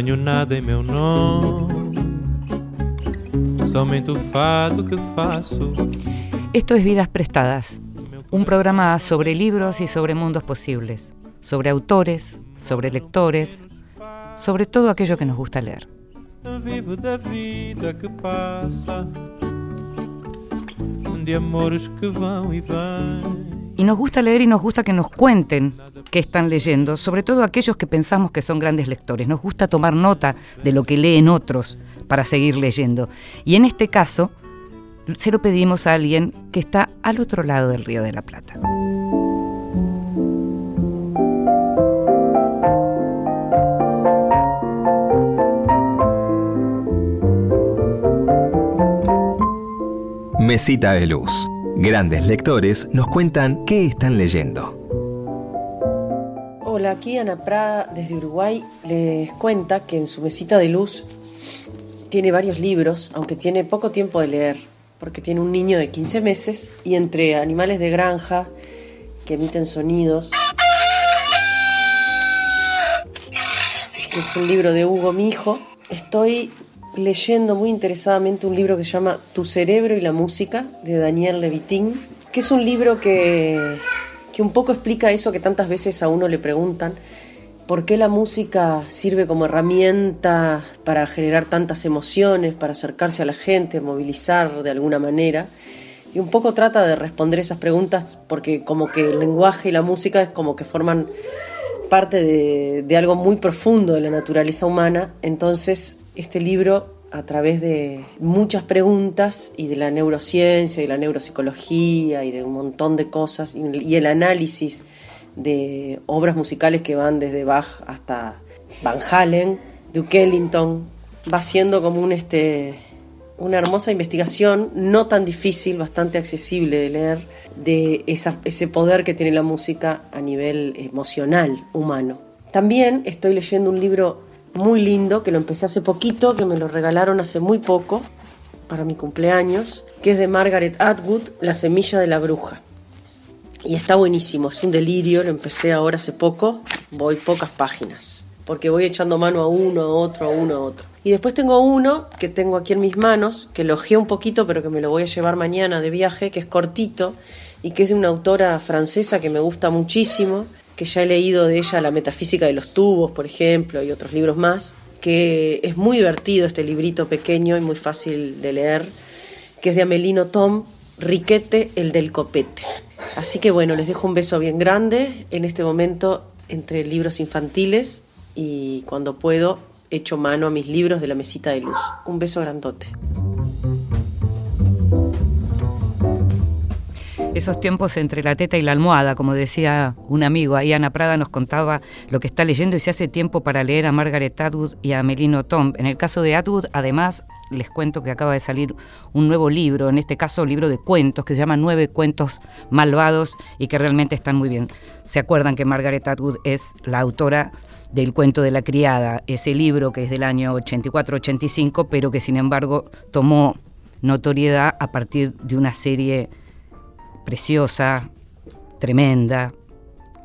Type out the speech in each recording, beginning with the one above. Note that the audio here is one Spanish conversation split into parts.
Não tenho nada em meu nome, somente o fado que faço. Esto es Vidas Prestadas, un programa sobre libros y sobre mundos posibles, sobre autores, sobre lectores, sobre todo aquello que nos gusta leer. Vivo da vida que passa, de amores que vão e vêm. Y nos gusta leer y nos gusta que nos cuenten qué están leyendo, sobre todo aquellos que pensamos que son grandes lectores. Nos gusta tomar nota de lo que leen otros para seguir leyendo. Y en este caso, se lo pedimos a alguien que está al otro lado del Río de la Plata. Mesita de Luz. Grandes lectores nos cuentan qué están leyendo. Hola, aquí Ana Prada desde Uruguay les cuenta que en su mesita de luz tiene varios libros, aunque tiene poco tiempo de leer, porque tiene un niño de 15 meses y entre animales de granja que emiten sonidos, que es un libro de Hugo, mi hijo, estoy leyendo muy interesadamente un libro que se llama Tu cerebro y la música de Daniel Levitín, que es un libro que, que un poco explica eso que tantas veces a uno le preguntan, por qué la música sirve como herramienta para generar tantas emociones, para acercarse a la gente, movilizar de alguna manera. Y un poco trata de responder esas preguntas porque como que el lenguaje y la música es como que forman parte de, algo muy profundo de la naturaleza humana. Entonces este libro a través de muchas preguntas y de la neurociencia y la neuropsicología y de un montón de cosas y, y el análisis de obras musicales que van desde Bach hasta Van Halen, Duke Ellington, va siendo como un este una hermosa investigación, no tan difícil, bastante accesible de leer, de ese poder que tiene la música a nivel emocional, humano. También estoy leyendo un libro muy lindo que lo empecé hace poquito, que me lo regalaron hace muy poco para mi cumpleaños, que es de Margaret Atwood, La semilla de la bruja. Y está buenísimo, es un delirio, lo empecé ahora hace poco, voy pocas páginas, porque voy echando mano a uno, a otro, a uno, a otro. Y después tengo uno que tengo aquí en mis manos, que elogié un poquito, pero que me lo voy a llevar mañana de viaje, que es cortito y que es de una autora francesa que me gusta muchísimo, que ya he leído de ella La metafísica de los tubos, por ejemplo, y otros libros más, que es muy divertido este librito pequeño y muy fácil de leer, que es de Amelino Tom, Riquete, el del copete. Así que bueno, les dejo un beso bien grande en este momento entre libros infantiles y cuando puedo echo mano a mis libros de la mesita de luz. Un beso grandote. Esos tiempos entre la teta y la almohada, como decía un amigo, ahí Ana Prada nos contaba lo que está leyendo y se hace tiempo para leer a Margaret Atwood y a Melino Tom. En el caso de Atwood, además, les cuento que acaba de salir un nuevo libro, en este caso libro de cuentos, que se llama Nueve cuentos malvados y que realmente están muy bien. ¿Se acuerdan que Margaret Atwood es la autora del cuento de la criada, ese libro que es del año 84-85, pero que sin embargo tomó notoriedad a partir de una serie preciosa, tremenda,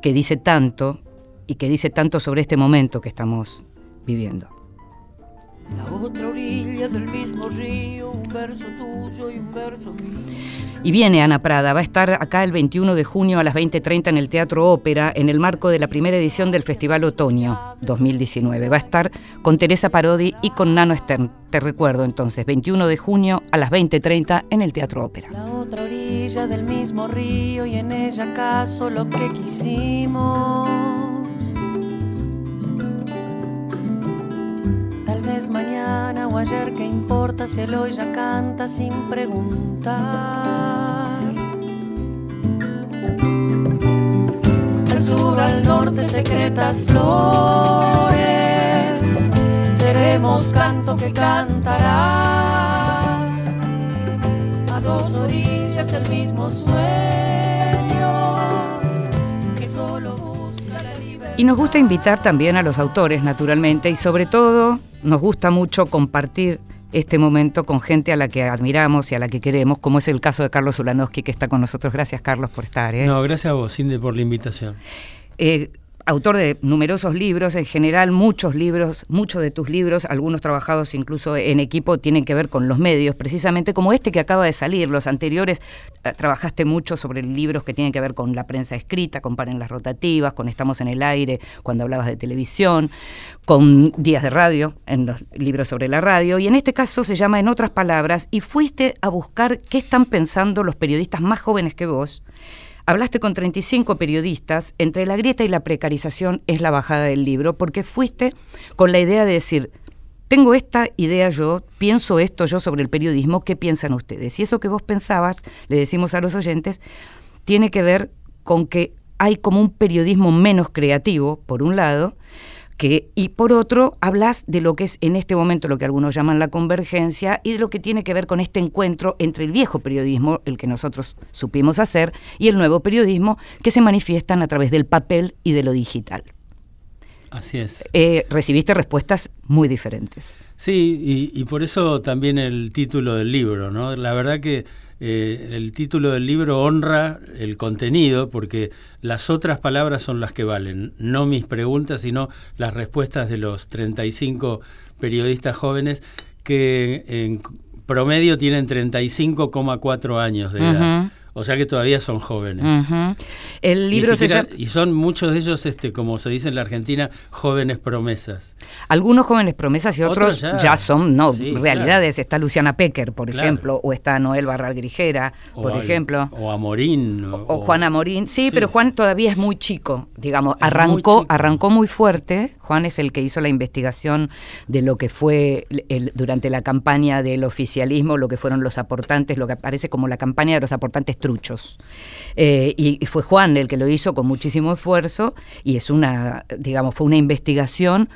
que dice tanto y que dice tanto sobre este momento que estamos viviendo. La otra orilla del mismo río, un verso tuyo y un verso mío. Y viene Ana Prada, va a estar acá el 21 de junio a las 20.30 en el Teatro Ópera en el marco de la primera edición del Festival Otoño 2019. Va a estar con Teresa Parodi y con Nano Stern. Te recuerdo entonces, 21 de junio a las 20.30 en el Teatro Ópera. La otra orilla del mismo río y en ella acaso lo que quisimos. Vez mañana o ayer, ¿qué importa si el hoy ya canta sin preguntar? Al sur, al norte, secretas flores, seremos canto que cantará. A dos orillas el mismo sueño, Y nos gusta invitar también a los autores, naturalmente, y sobre todo nos gusta mucho compartir este momento con gente a la que admiramos y a la que queremos, como es el caso de Carlos Ulanowski, que está con nosotros. Gracias, Carlos, por estar. ¿eh? No, gracias a vos, Cindy, por la invitación. Eh, autor de numerosos libros, en general muchos libros, muchos de tus libros, algunos trabajados incluso en equipo, tienen que ver con los medios, precisamente como este que acaba de salir. Los anteriores eh, trabajaste mucho sobre libros que tienen que ver con la prensa escrita, con Paren las Rotativas, con Estamos en el Aire, cuando hablabas de televisión, con Días de Radio, en los libros sobre la radio, y en este caso se llama En otras palabras, y fuiste a buscar qué están pensando los periodistas más jóvenes que vos Hablaste con 35 periodistas, entre la grieta y la precarización es la bajada del libro, porque fuiste con la idea de decir, tengo esta idea yo, pienso esto yo sobre el periodismo, ¿qué piensan ustedes? Y eso que vos pensabas, le decimos a los oyentes, tiene que ver con que hay como un periodismo menos creativo, por un lado, y por otro, hablas de lo que es en este momento lo que algunos llaman la convergencia y de lo que tiene que ver con este encuentro entre el viejo periodismo, el que nosotros supimos hacer, y el nuevo periodismo, que se manifiestan a través del papel y de lo digital. Así es. Eh, recibiste respuestas muy diferentes. Sí, y, y, por eso también el título del libro, ¿no? La verdad que eh, el título del libro honra el contenido porque las otras palabras son las que valen, no mis preguntas, sino las respuestas de los 35 periodistas jóvenes que en promedio tienen 35,4 años de edad. O sea que todavía son jóvenes. El libro Y son muchos de ellos, este, como se dice en la Argentina, jóvenes promesas. Algunos jóvenes promesas y otros, ya. son no realidades. Está Luciana Pecker, por ejemplo, o está Noel Barral Grijera, por ejemplo. O Amorín. O, o, Juan Amorín. Sí, pero Juan todavía es muy chico, digamos. arrancó, muy arrancó muy fuerte. Juan es el que hizo la investigación de lo que fue el, durante la campaña del oficialismo, lo que fueron los aportantes, lo que aparece como la campaña de los aportantes truchos. Eh, y, fue Juan el que lo hizo con muchísimo esfuerzo y es una, digamos, fue una investigación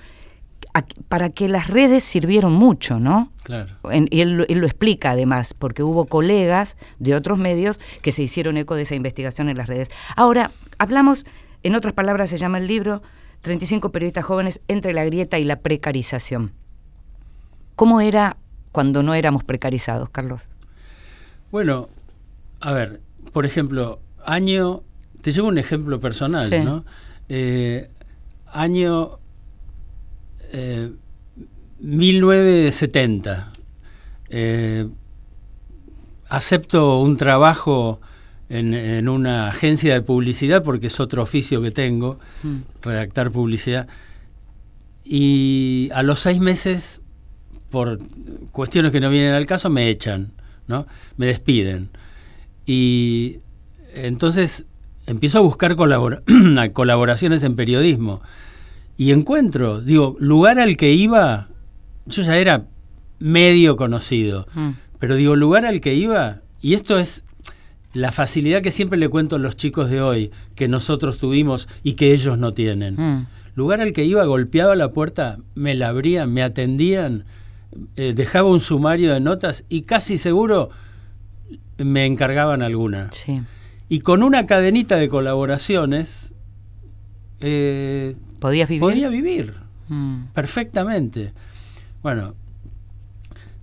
para que las redes sirvieron mucho, ¿no? Claro. y él, lo explica además, porque hubo colegas de otros medios que se hicieron eco de esa investigación en las redes. Ahora, hablamos, en otras palabras se llama el libro, 35 periodistas jóvenes entre la grieta y la precarización. ¿Cómo era cuando no éramos precarizados, Carlos? Bueno, a ver, por ejemplo, año, te llevo un ejemplo personal, ¿no? Eh, año 1970. Eh, eh, acepto un trabajo en, una agencia de publicidad porque es otro oficio que tengo, mm. redactar publicidad. Y a los seis meses, por cuestiones que no vienen al caso, me echan, ¿no? Me despiden. Y entonces empiezo a buscar colaboraciones en periodismo y encuentro, digo, lugar al que iba, yo ya era medio conocido, mm. pero digo, lugar al que iba, y esto es la facilidad que siempre le cuento a los chicos de hoy, que nosotros tuvimos y que ellos no tienen. Mm. Lugar al que iba, golpeaba la puerta, me la abrían, me atendían, eh, dejaba un sumario de notas y casi seguro me encargaban alguna. Y con una cadenita de colaboraciones, eh, ¿Podías vivir? Podía vivir, mm. perfectamente. Bueno,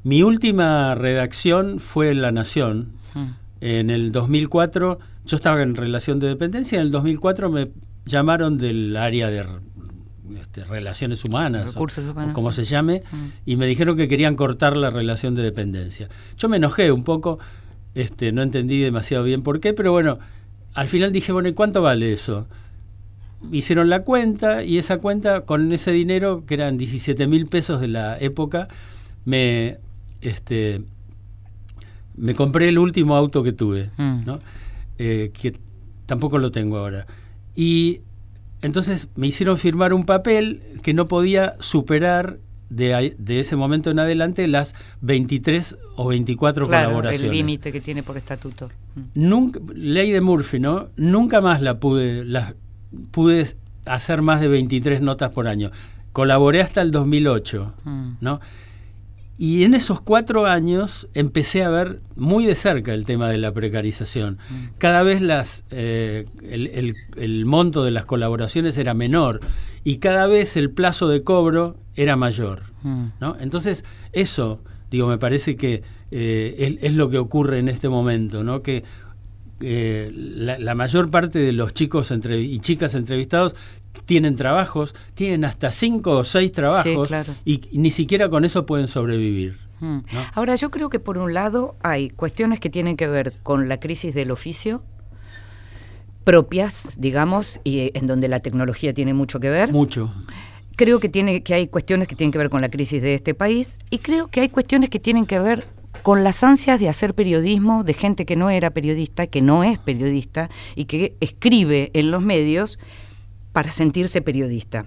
mi última redacción fue en La Nación. Mm. En el 2004, yo estaba en relación de dependencia, en el 2004 me llamaron del área de este, relaciones humanas, recursos humanos, como se llame, mm. y me dijeron que querían cortar la relación de dependencia. Yo me enojé un poco este, no entendí demasiado bien por qué, pero bueno, al final dije, bueno, ¿y cuánto vale eso? Hicieron la cuenta y esa cuenta, con ese dinero, que eran 17 mil pesos de la época, me, este, me compré el último auto que tuve, mm. ¿no? Eh, que tampoco lo tengo ahora. Y entonces me hicieron firmar un papel que no podía superar de, de, ese momento en adelante las 23 o 24 claro, colaboraciones. el límite que tiene por estatuto. Mm. Nunca, ley de Murphy, ¿no? Nunca más la pude, la, pude hacer más de 23 notas por año. Colaboré hasta el 2008, mm. ¿no? Y en esos cuatro años empecé a ver muy de cerca el tema de la precarización. Mm. Cada vez las, eh, el, el, monto de las colaboraciones era menor y cada vez el plazo de cobro era mayor. Mm. ¿no? Entonces, eso, digo, me parece que eh, es, lo que ocurre en este momento, ¿no? que eh, la, la mayor parte de los chicos entre- y chicas entrevistados tienen trabajos, tienen hasta cinco o seis trabajos claro. y, y ni siquiera con eso pueden sobrevivir. Mm. ¿no? Ahora, yo creo que por un lado hay cuestiones que tienen que ver con la crisis del oficio, propias, digamos, y eh, en donde la tecnología tiene mucho que ver. Mucho. Creo que, tiene, que hay cuestiones que tienen que ver con la crisis de este país y creo que hay cuestiones que tienen que ver con las ansias de hacer periodismo de gente que no era periodista, que no es periodista y que escribe en los medios para sentirse periodista.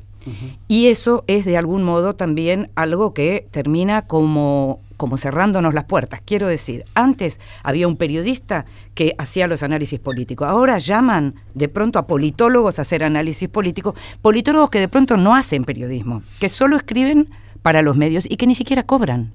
Y eso es de algún modo también algo que termina como, como cerrándonos las puertas. Quiero decir, antes había un periodista que hacía los análisis políticos. Ahora llaman de pronto a politólogos a hacer análisis político. Politólogos que de pronto no hacen periodismo, que solo escriben para los medios y que ni siquiera cobran.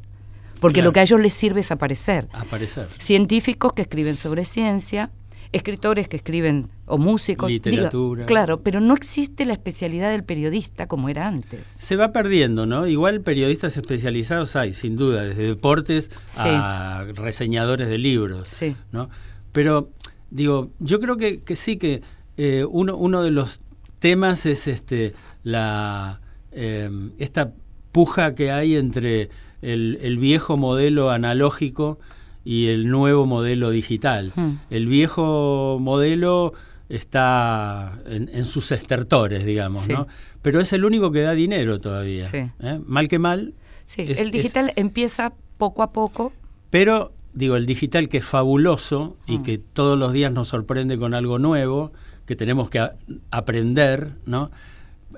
Porque Claro. lo que a ellos les sirve es aparecer Aparecer. científicos que escriben sobre ciencia, escritores que escriben o músicos. Literatura. claro, pero no existe la especialidad del periodista como era antes. Se va perdiendo, ¿no? Igual periodistas especializados hay, sin duda, desde deportes Sí. a reseñadores de libros, Sí. ¿no? Pero, digo, yo creo que, que sí que eh, uno, uno de los temas es este la eh, esta puja que hay entre el, el viejo modelo analógico y el nuevo modelo digital. Hmm. El viejo modelo está en, en sus estertores, digamos, Sí. ¿no? Pero es el único que da dinero todavía. Sí. ¿eh? Mal que mal. Sí, es- el es- digital empieza poco a poco. pero, digo, el digital que es fabuloso y Mm. que todos los días nos sorprende con algo nuevo, que tenemos que aprender, ¿no?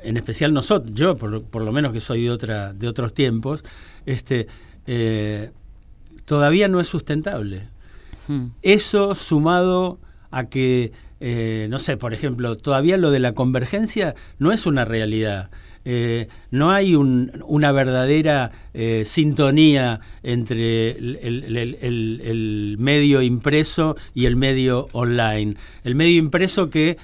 En especial nosotros, yo por, por lo menos que soy de otra, de otros tiempos, este eh, todavía no es sustentable. Mm. Eso sumado a que, eh, no sé, por ejemplo, todavía lo de la convergencia no es una realidad. Eh, no hay un- una verdadera eh, sintonía entre el, el- el- el- el medio impreso y el medio online. El medio impreso que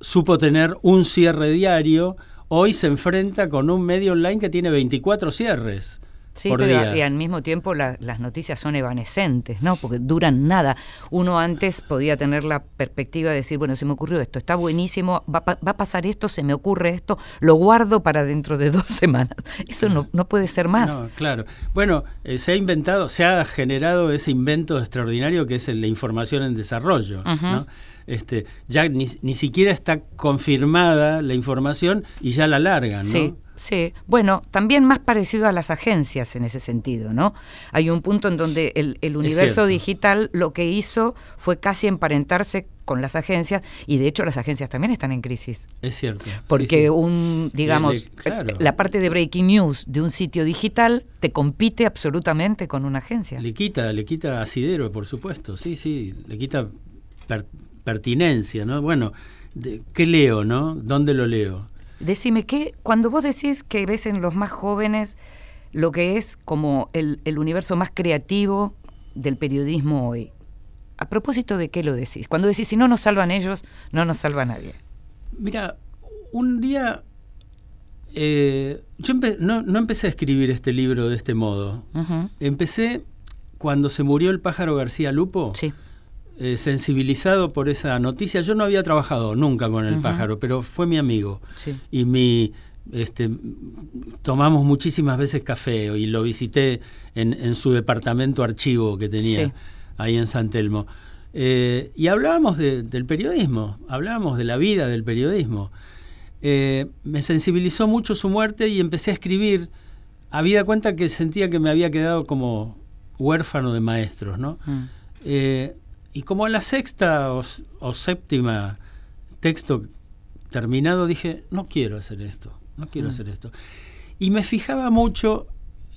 supo tener un cierre diario, hoy se enfrenta con un medio online que tiene 24 cierres. Sí, por pero día. y al mismo tiempo la- las noticias son evanescentes, ¿no? Porque duran nada. Uno antes podía tener la perspectiva de decir, bueno, se me ocurrió esto, está buenísimo, va, va a pasar esto, se me ocurre esto, lo guardo para dentro de dos semanas. Eso no, no puede ser más. No, claro. Bueno, eh, se ha inventado, se ha generado ese invento extraordinario que es el- la información en desarrollo. ¿no? Este, ya ni, ni siquiera está confirmada la información y ya la largan. ¿no? Sí, sí. Bueno, también más parecido a las agencias en ese sentido, ¿no? Hay un punto en donde el, el universo digital lo que hizo fue casi emparentarse con las agencias y de hecho las agencias también están en crisis. Es cierto. Porque sí, sí. un, digamos, claro. la parte de breaking news de un sitio digital te compite absolutamente con una agencia. Le quita, le quita asidero, por supuesto. Sí, sí, le quita pertinencia, ¿no? Bueno, de- ¿qué leo, no? ¿Dónde lo leo? Decime que cuando vos decís que ves en los más jóvenes lo que es como el, el universo más creativo del periodismo hoy, ¿a propósito de qué lo decís? Cuando decís, si no nos salvan ellos, no nos salva nadie. Mira, un día eh, yo empe- no, no empecé a escribir este libro de este modo. Empecé cuando se murió el pájaro García Lupo, Sí. Eh, sensibilizado por esa noticia. Yo no había trabajado nunca con el pájaro, pero fue mi amigo. Sí. Y mi, este, tomamos muchísimas veces café y lo visité en, en su departamento archivo que tenía Sí. ahí en San Telmo. Eh, y hablábamos de- del periodismo, hablábamos de la vida del periodismo. Eh, me sensibilizó mucho su muerte y empecé a escribir. Había cuenta que sentía que me había quedado como huérfano de maestros, ¿no? Mm. Eh, y como a la sexta o, séptima texto terminado dije, no quiero hacer esto, no quiero Mm. hacer esto. Y me fijaba mucho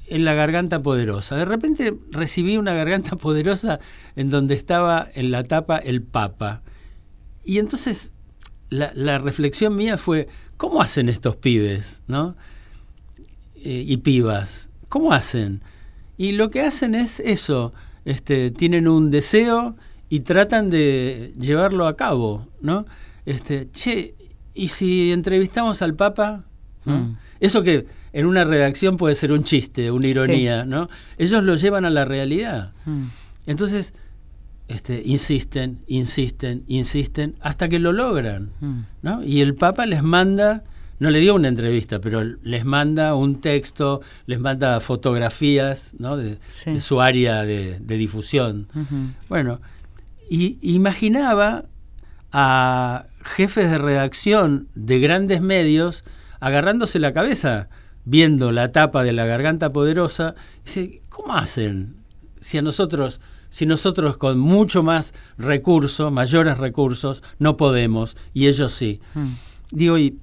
en la garganta poderosa. De repente recibí una garganta poderosa en donde estaba en la tapa el Papa. Y entonces la, la reflexión mía fue, ¿cómo hacen estos pibes? ¿no? Eh, y pibas, ¿cómo hacen? Y lo que hacen es eso, este, tienen un deseo y tratan de llevarlo a cabo, ¿no? Este, che, ¿y si entrevistamos al Papa? ¿No? Mm. Eso que en una redacción puede ser un chiste, una ironía, ¿no? Ellos lo llevan a la realidad. Mm. Entonces, este, insisten, insisten, insisten, hasta que lo logran. Mm. ¿no? Y el Papa les manda, no le dio una entrevista, pero les manda un texto, les manda fotografías ¿no? de, Sí. de su área de, de difusión. Bueno, y imaginaba a jefes de redacción de grandes medios agarrándose la cabeza viendo la tapa de la garganta poderosa, dice, ¿cómo hacen? Si a nosotros, si nosotros con mucho más recursos, mayores recursos, no podemos, y ellos sí. Mm. Digo, y,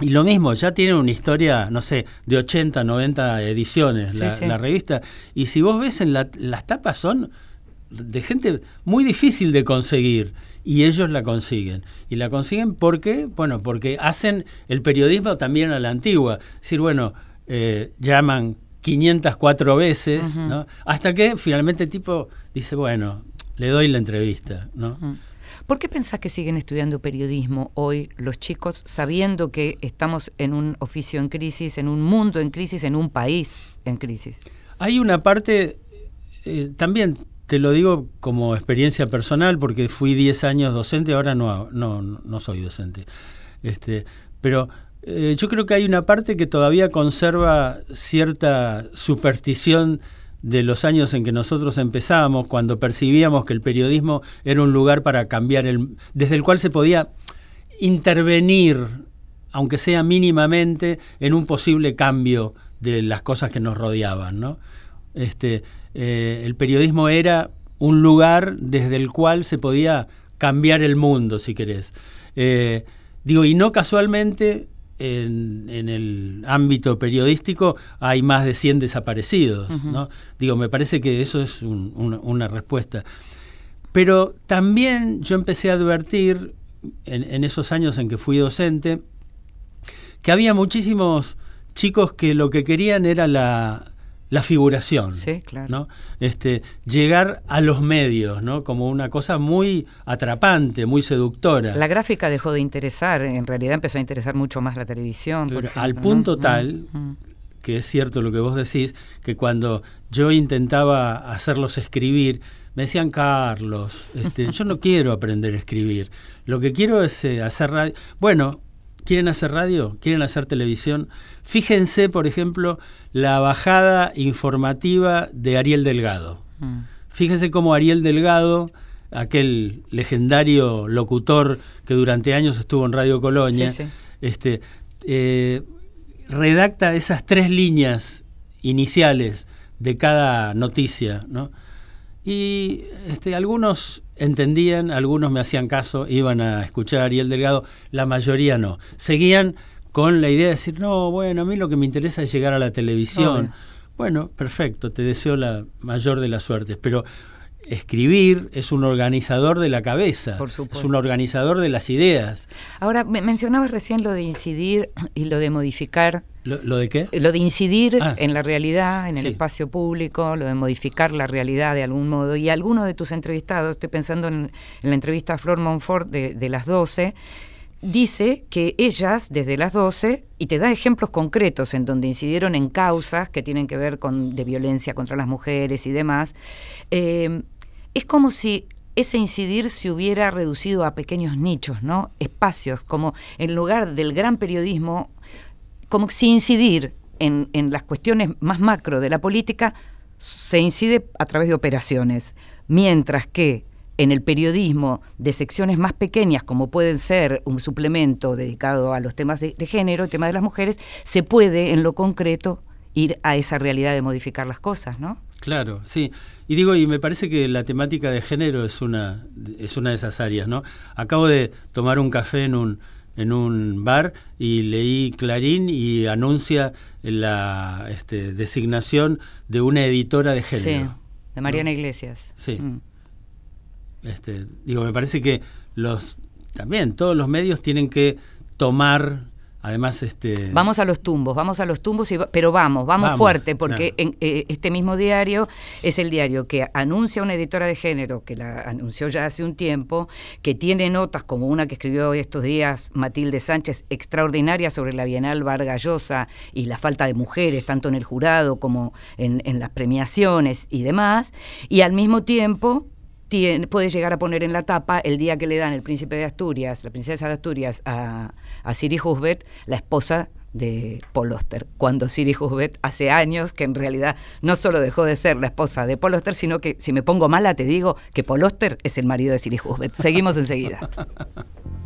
y lo mismo, ya tiene una historia, no sé, de 80, 90 ediciones Sí, la, sí. la revista, y si vos ves en la- las tapas son de gente muy difícil de conseguir y ellos la consiguen. Y la consiguen porque, bueno, porque hacen el periodismo también a la antigua. Es decir, bueno, eh, llaman 504 veces. ¿no? hasta que finalmente el tipo dice, bueno, le doy la entrevista. ¿no? ¿Por qué pensás que siguen estudiando periodismo hoy los chicos sabiendo que estamos en un oficio en crisis, en un mundo en crisis, en un país en crisis? Hay una parte, eh, también te lo digo como experiencia personal, porque fui 10 años docente, ahora no, no, no soy docente. Este, pero eh, yo creo que hay una parte que todavía conserva cierta superstición de los años en que nosotros empezábamos, cuando percibíamos que el periodismo era un lugar para cambiar el, desde el cual se podía intervenir, aunque sea mínimamente, en un posible cambio de las cosas que nos rodeaban, ¿no? Este, eh, el periodismo era un lugar desde el cual se podía cambiar el mundo, si querés. Eh, digo, y no casualmente en, en el ámbito periodístico hay más de 100 desaparecidos. ¿no? Digo, me parece que eso es un- una- una respuesta. Pero también yo empecé a advertir en, en esos años en que fui docente que había muchísimos chicos que lo que querían era la, la figuración. Sí, claro. ¿no? Este, llegar a los medios, ¿no? Como una cosa muy atrapante, muy seductora. La gráfica dejó de interesar, en realidad empezó a interesar mucho más la televisión. por Pero ejemplo, al ¿no? punto Mm, tal mm. que es cierto lo que vos decís, que cuando yo intentaba hacerlos escribir, me decían, Carlos, este, yo no quiero aprender a escribir, lo que quiero es eh, hacer radio. Bueno, ¿quieren hacer radio? ¿Quieren hacer televisión? Fíjense, por ejemplo, la bajada informativa de Ariel Delgado. Mm. Fíjense cómo Ariel Delgado, aquel legendario locutor que durante años estuvo en Radio Colonia, Sí, sí. este, eh, redacta esas tres líneas iniciales de cada noticia, ¿no? Y este, algunos entendían, algunos me hacían caso, iban a escuchar a Ariel Delgado, la mayoría no. Seguían con la idea de decir, no, bueno, a mí lo que me interesa es llegar a la televisión. Obvio. Bueno, perfecto, te deseo la mayor de las suertes, pero escribir es un organizador de la cabeza, Por es supuesto. un organizador de las ideas. Ahora, me- mencionabas recién lo de incidir y lo de modificar ¿Lo, lo de qué? lo de incidir Ah, en la realidad, en el espacio público, lo de modificar la realidad de algún modo. Y alguno de tus entrevistados, estoy pensando en, en la entrevista a Flor Monfort de, de las 12, dice que ellas, desde las 12, y te da ejemplos concretos en donde incidieron en causas que tienen que ver con de violencia contra las mujeres y demás, eh, es como si ese incidir se hubiera reducido a pequeños nichos, ¿no? Espacios, como en lugar del gran periodismo, como si incidir en, en las cuestiones más macro de la política se incide a través de operaciones, mientras que en el periodismo de secciones más pequeñas, como pueden ser un suplemento dedicado a los temas de, de género, el tema de las mujeres, se puede en lo concreto ir a esa realidad de modificar las cosas, ¿no? Claro, sí. Y digo, y me parece que la temática de género es una, es una de esas áreas, ¿no? Acabo de tomar un café en un, en un bar y leí Clarín y anuncia la este, designación de una editora de género. Sí, de Mariana ¿no? Iglesias. Sí. Mm. Este, digo, me parece que los también todos los medios tienen que tomar, además, este. Vamos a los tumbos, vamos a los tumbos, y va- pero vamos, vamos, Vamos, fuerte, porque claro. en, eh, este mismo diario es el diario que anuncia una editora de género, que la anunció ya hace un tiempo, que tiene notas como una que escribió estos días Matilde Sánchez, extraordinaria sobre la Bienal Vargas Llosa y la falta de mujeres, tanto en el jurado como en, en las premiaciones y demás, y al mismo tiempo tiene, puede llegar a poner en la tapa el día que le dan el príncipe de Asturias, la princesa de Asturias, a, a Siri Husbet, la esposa de Paul Oster, cuando Siri Husbet hace años que en realidad no solo dejó de ser la esposa de Paul Oster, sino que si me pongo mala te digo que Paul Oster es el marido de Siri Husbet. Seguimos enseguida.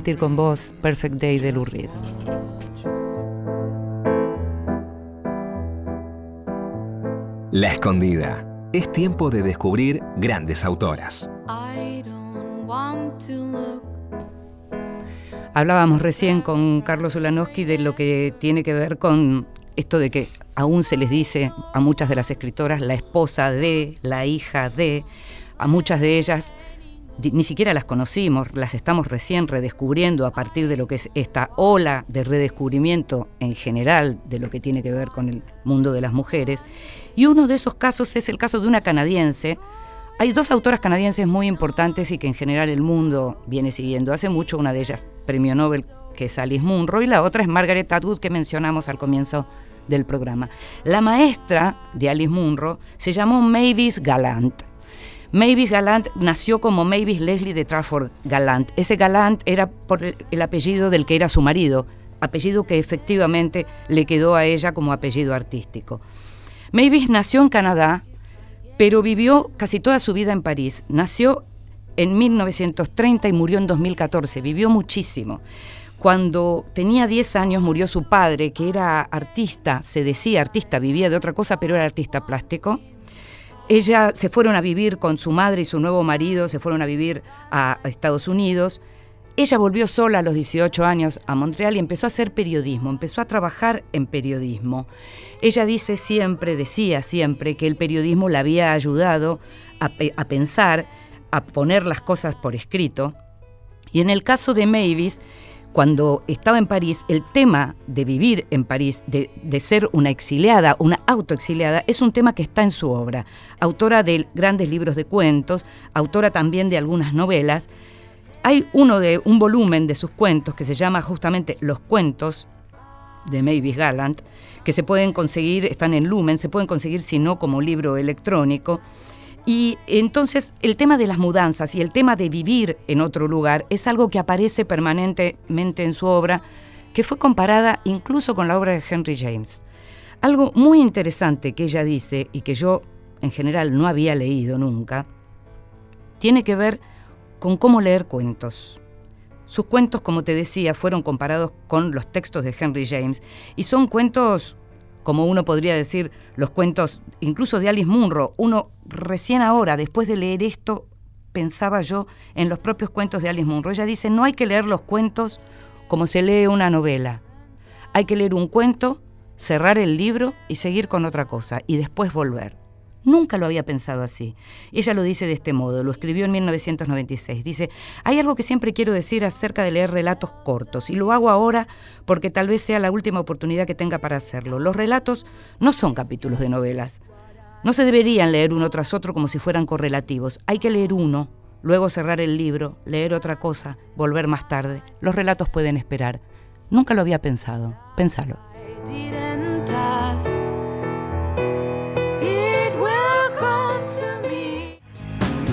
Compartir con vos Perfect Day de Lou Reed. La Escondida. Es tiempo de descubrir grandes autoras. Hablábamos recién con Carlos Ulanowski de lo que tiene que ver con esto de que aún se les dice a muchas de las escritoras la esposa de, la hija de, a muchas de ellas ni siquiera las conocimos, las estamos recién redescubriendo a partir de lo que es esta ola de redescubrimiento en general de lo que tiene que ver con el mundo de las mujeres. Y uno de esos casos es el caso de una canadiense. Hay dos autoras canadienses muy importantes y que en general el mundo viene siguiendo hace mucho, una de ellas premio Nobel, que es Alice Munro, y la otra es Margaret Atwood, que mencionamos al comienzo del programa. La maestra de Alice Munro se llamó Mavis Gallant. Mavis Gallant nació como Mavis Leslie de Trafford Gallant. Ese Gallant era por el apellido del que era su marido, apellido que efectivamente le quedó a ella como apellido artístico. Mavis nació en Canadá, pero vivió casi toda su vida en París. Nació en 1930 y murió en 2014. Vivió muchísimo. Cuando tenía 10 años murió su padre, que era artista, se decía artista, vivía de otra cosa, pero era artista plástico. Ella se fueron a vivir con su madre y su nuevo marido, se fueron a vivir a Estados Unidos. Ella volvió sola a los 18 años a Montreal y empezó a hacer periodismo, empezó a trabajar en periodismo. Ella dice siempre, decía siempre, que el periodismo la había ayudado a, a pensar, a poner las cosas por escrito. Y en el caso de Mavis, cuando estaba en París, el tema de vivir en París, de, ser una exiliada, una autoexiliada, es un tema que está en su obra. Autora de grandes libros de cuentos, autora también de algunas novelas. Hay uno de un volumen de sus cuentos que se llama justamente Los cuentos de Mavis Gallant, que se pueden conseguir, están en Lumen, se pueden conseguir si no como libro electrónico. Y entonces el tema de las mudanzas y el tema de vivir en otro lugar es algo que aparece permanentemente en su obra, que fue comparada incluso con la obra de Henry James. Algo muy interesante que ella dice y que yo en general no había leído nunca, tiene que ver con cómo leer cuentos. Sus cuentos, como te decía, fueron comparados con los textos de Henry James y son cuentos como uno podría decir, los cuentos incluso de Alice Munro. Uno recién ahora, después de leer esto, pensaba yo en los propios cuentos de Alice Munro. Ella dice, no hay que leer los cuentos como se lee una novela. Hay que leer un cuento, cerrar el libro y seguir con otra cosa, y después volver. Nunca lo había pensado así. Ella lo dice de este modo, lo escribió en 1996. Dice, hay algo que siempre quiero decir acerca de leer relatos cortos, y lo hago ahora porque tal vez sea la última oportunidad que tenga para hacerlo. Los relatos no son capítulos de novelas. No se deberían leer uno tras otro como si fueran correlativos. Hay que leer uno, luego cerrar el libro, leer otra cosa, volver más tarde. Los relatos pueden esperar. Nunca lo había pensado. Pensalo.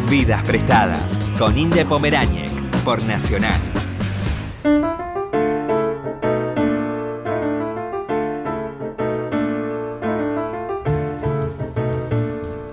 Vidas prestadas con Inde Pomeráñez por Nacional.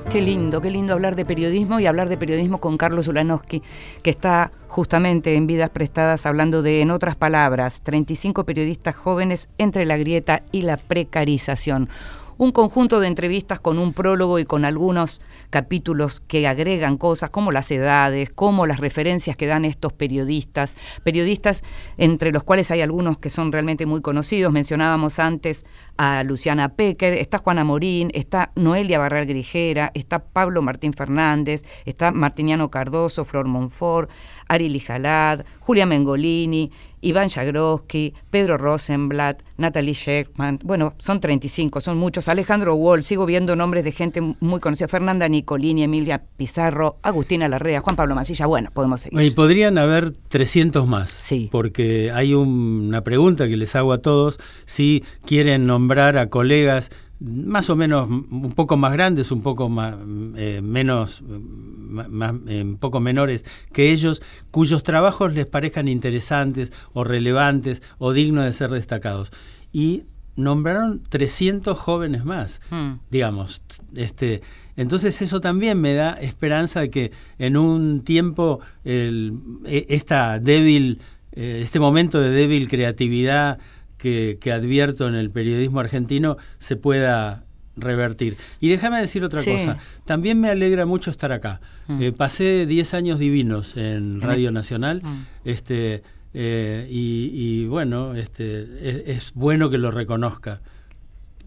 Qué lindo, qué lindo hablar de periodismo y hablar de periodismo con Carlos Ulanowski, que está justamente en Vidas Prestadas hablando de, en otras palabras, 35 periodistas jóvenes entre la grieta y la precarización un conjunto de entrevistas con un prólogo y con algunos capítulos que agregan cosas como las edades, como las referencias que dan estos periodistas, periodistas entre los cuales hay algunos que son realmente muy conocidos, mencionábamos antes a Luciana Pecker, está Juana Morín, está Noelia Barral Grijera, está Pablo Martín Fernández, está Martiniano Cardoso, Flor Monfort, Ari Lijalad, Julia Mengolini, Iván Jagroski, Pedro Rosenblatt, Natalie Sheckman, bueno, son 35, son muchos, Alejandro Wall, sigo viendo nombres de gente muy conocida, Fernanda Nicolini, Emilia Pizarro, Agustina Larrea, Juan Pablo Mancilla, bueno, podemos seguir. Y podrían haber 300 más, sí. porque hay un, una pregunta que les hago a todos, si quieren nombrar a colegas más o menos un poco más grandes, un poco más, eh, menos, más, eh, un poco menores que ellos, cuyos trabajos les parezcan interesantes o relevantes o dignos de ser destacados. Y nombraron 300 jóvenes más, Hmm. digamos. Este, entonces eso también me da esperanza de que en un tiempo el, e- esta débil, eh, este momento de débil creatividad que, que advierto en el periodismo argentino se pueda revertir. Y déjame decir otra Sí. cosa, también me alegra mucho estar acá. Mm. Eh, pasé 10 años divinos en Radio Nacional, Mm. este, eh, y, y bueno, este, es, es bueno que lo reconozca.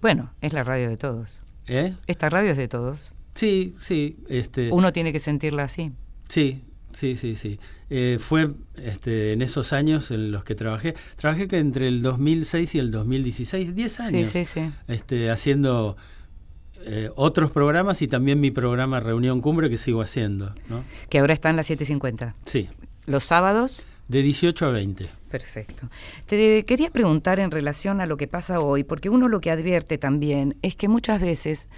Bueno, es la radio de todos. ¿Eh? Esta radio es de todos. Sí, sí, este, Uno tiene que sentirla así. sí, sí, sí, sí. Eh, fue este, en esos años en los que trabajé, trabajé que entre el 2006 y el 2016, 10 Sí, años, sí, sí. este, haciendo eh, otros programas y también mi programa Reunión Cumbre que sigo haciendo, ¿no? Que ahora está en las 7.50. Sí, Los sábados, de 18 a 20. Perfecto. Te quería preguntar en relación a lo que pasa hoy, porque uno lo que advierte también es que muchas veces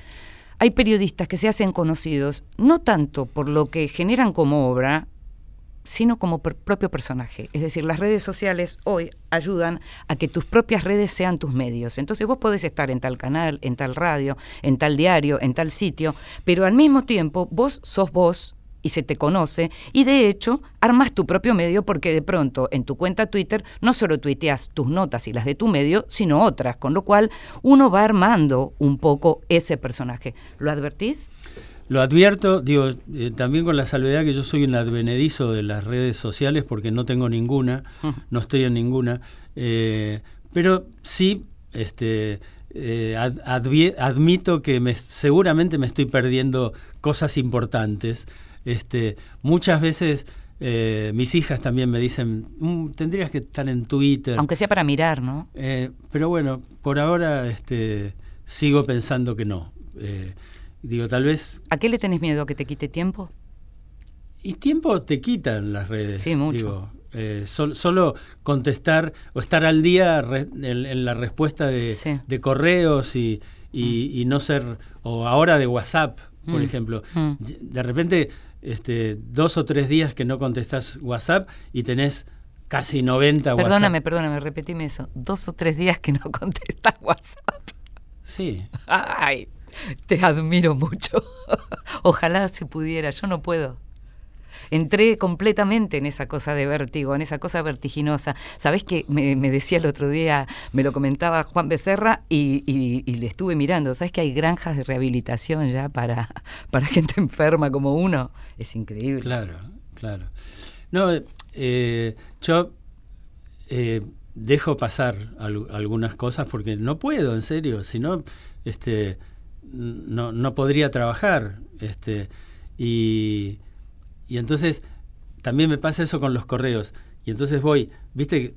hay periodistas que se hacen conocidos no tanto por lo que generan como obra, sino como propio personaje. Es decir, las redes sociales hoy ayudan a que tus propias redes sean tus medios. Entonces vos podés estar en tal canal, en tal radio, en tal diario, en tal sitio, pero al mismo tiempo vos sos vos y se te conoce y de hecho armas tu propio medio porque de pronto en tu cuenta Twitter no solo tuiteas tus notas y las de tu medio, sino otras, con lo cual uno va armando un poco ese personaje. ¿Lo advertís? Lo advierto, digo, eh, también con la salvedad que yo soy un advenedizo de las redes sociales porque no tengo ninguna, no estoy en ninguna, eh, pero sí, este, eh, ad- admito que me, seguramente me estoy perdiendo cosas importantes Este, muchas veces eh, mis hijas también me dicen, "Mm, tendrías que estar en Twitter. Aunque sea para mirar, ¿no? Eh, pero bueno, por ahora este, sigo pensando que no. Eh, digo, tal vez... ¿A qué le tenés miedo? ¿A que te quite tiempo? Y tiempo te quitan las redes. Sí, mucho. digo. Sol- solo contestar o estar al día re- en, en la respuesta de, Sí. Mm. de correos y, y- y no ser, o ahora de WhatsApp, por Mm. ejemplo. Mm. De repente, este, dos o tres días que no contestás WhatsApp y tenés casi 90 Perdóname, WhatsApp. perdóname, repetime eso. Dos o tres días que no contestas WhatsApp. Sí, Ay, te admiro mucho. Ojalá se pudiera, yo no puedo. Entré completamente en esa cosa de vértigo, en esa cosa vertiginosa. ¿Sabés que me, decía el otro día, me lo comentaba Juan Becerra y, y- y le estuve mirando? ¿Sabés que hay granjas de rehabilitación ya para, para gente enferma como uno? Es increíble. claro, claro. No, eh, yo eh, dejo pasar al- algunas cosas porque no puedo, en serio. Si no, este, no, no podría trabajar. Este, y, y entonces también me pasa eso con los correos. Y entonces voy, viste,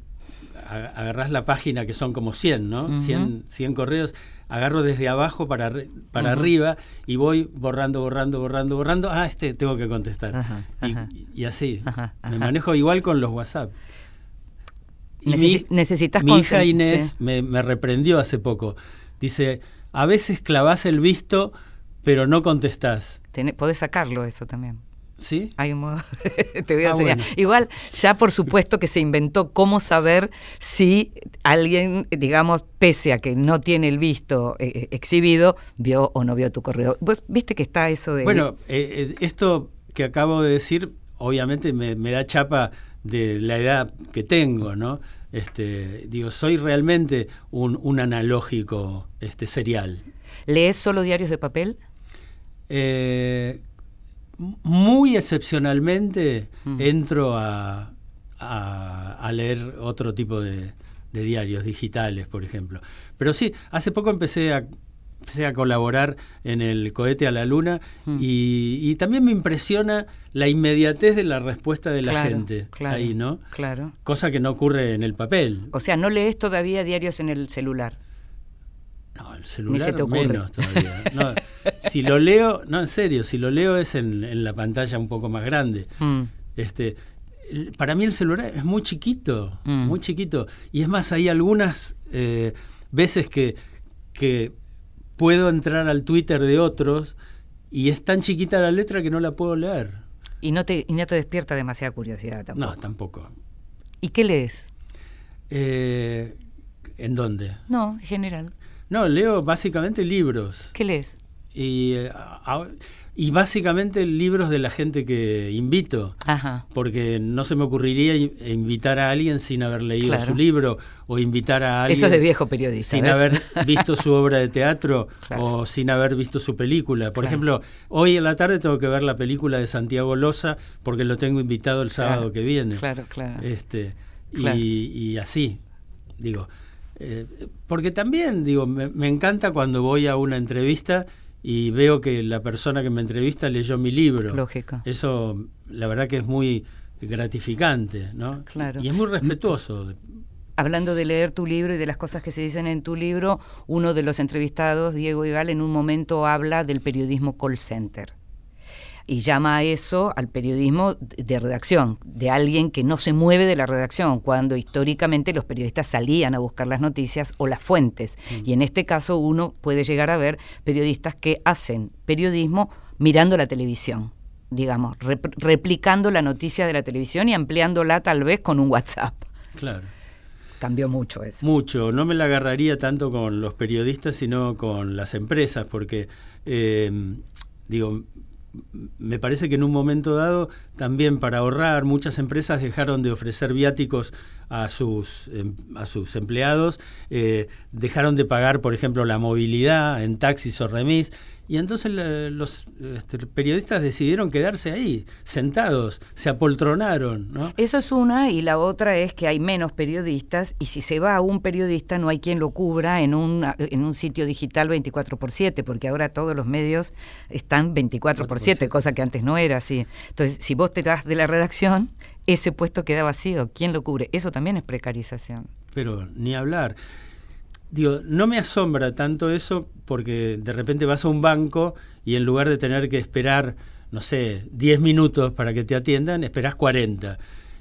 agarrás la página que son como 100, ¿no? Ujú. 100, 100 correos, agarro desde abajo para, para arriba y voy borrando, borrando, borrando, borrando. Ah, este tengo que contestar. Ajá, Y- ajá. y, así. Ajá, Me manejo igual con los WhatsApp. Y Necesi- necesitas mi hija Inés sí. me, me reprendió hace poco. Dice, a veces clavás el visto, pero no contestás. Podés sacarlo eso también. ¿Sí? Hay un modo. Te voy a Ah, enseñar. bueno. Igual, ya por supuesto que se inventó cómo saber si alguien, digamos, pese a que no tiene el visto eh, eh, exhibido, vio o no vio tu correo. Vos viste que está eso de. Bueno, eh, esto que acabo de decir, obviamente me, me da chapa de la edad que tengo, ¿no? Este, digo, soy realmente un, un analógico este, serial. ¿Lees solo diarios de papel? Eh, muy excepcionalmente Mm. entro a, a- a leer otro tipo de, de diarios digitales, por ejemplo. Pero sí, hace poco empecé a, empecé a colaborar en el cohete a la luna Mm. y, y también me impresiona la inmediatez de la respuesta de la Claro, gente claro, ahí, ¿no? Claro. Cosa que no ocurre en el papel. O sea, no lees todavía diarios en el celular. No, el celular se te ocurre. menos todavía. No, si lo leo, no, en serio, si lo leo es en, en la pantalla un poco más grande. Mm. Este, para mí el celular es muy chiquito, Mm. muy chiquito. Y es más, hay algunas eh, veces que, que puedo entrar al Twitter de otros y es tan chiquita la letra que no la puedo leer. Y no te, y no te despierta demasiada curiosidad tampoco. No, tampoco. ¿Y qué lees? Eh, ¿En dónde? No, en general. No, leo básicamente libros. ¿Qué lees? Y, eh, y básicamente libros de la gente que invito, Ajá. porque no se me ocurriría invitar a alguien sin haber leído Claro. su libro o invitar a alguien Eso es de viejo periodista. sin ¿ves? haber visto su obra de teatro Claro. o sin haber visto su película. Por Claro. ejemplo, hoy en la tarde tengo que ver la película de Santiago Loza porque lo tengo invitado el sábado que viene. Claro, claro. Este, y así, digo. Eh, porque también, digo, me, me encanta cuando voy a una entrevista y veo que la persona que me entrevista leyó mi libro. Lógico. Eso, la verdad que es muy gratificante, ¿no? Claro. Y es muy respetuoso. Hablando de leer tu libro y de las cosas que se dicen en tu libro, uno de los entrevistados, Diego Igal, en un momento habla del periodismo call center. Y llama a eso al periodismo de redacción, de alguien que no se mueve de la redacción, cuando históricamente los periodistas salían a buscar las noticias o las fuentes. Y en este caso uno puede llegar a ver periodistas que hacen periodismo mirando la televisión, digamos, rep- replicando la noticia de la televisión y ampliándola tal vez con un WhatsApp. Claro. Cambió mucho eso. Mucho. No me la agarraría tanto con los periodistas, sino con las empresas, porque, eh, digo, me parece que en un momento dado, también para ahorrar, muchas empresas dejaron de ofrecer viáticos a sus, em, a sus empleados, eh, dejaron de pagar, por ejemplo, la movilidad en taxis o remis, y entonces la- los este, periodistas decidieron quedarse ahí, sentados, se apoltronaron, ¿no? Eso es una y la otra es que hay menos periodistas y si se va a un periodista no hay quien lo cubra en un, en un sitio digital 24 por 7, porque ahora todos los medios están 24 por 7, cosa que antes no era así. Entonces, si vos te das de la redacción, ese puesto queda vacío. ¿Quién lo cubre? Eso también es precarización. Pero ni hablar. Digo, no me asombra tanto eso porque de repente vas a un banco y en lugar de tener que esperar, no sé, 10 minutos para que te atiendan, esperás 40.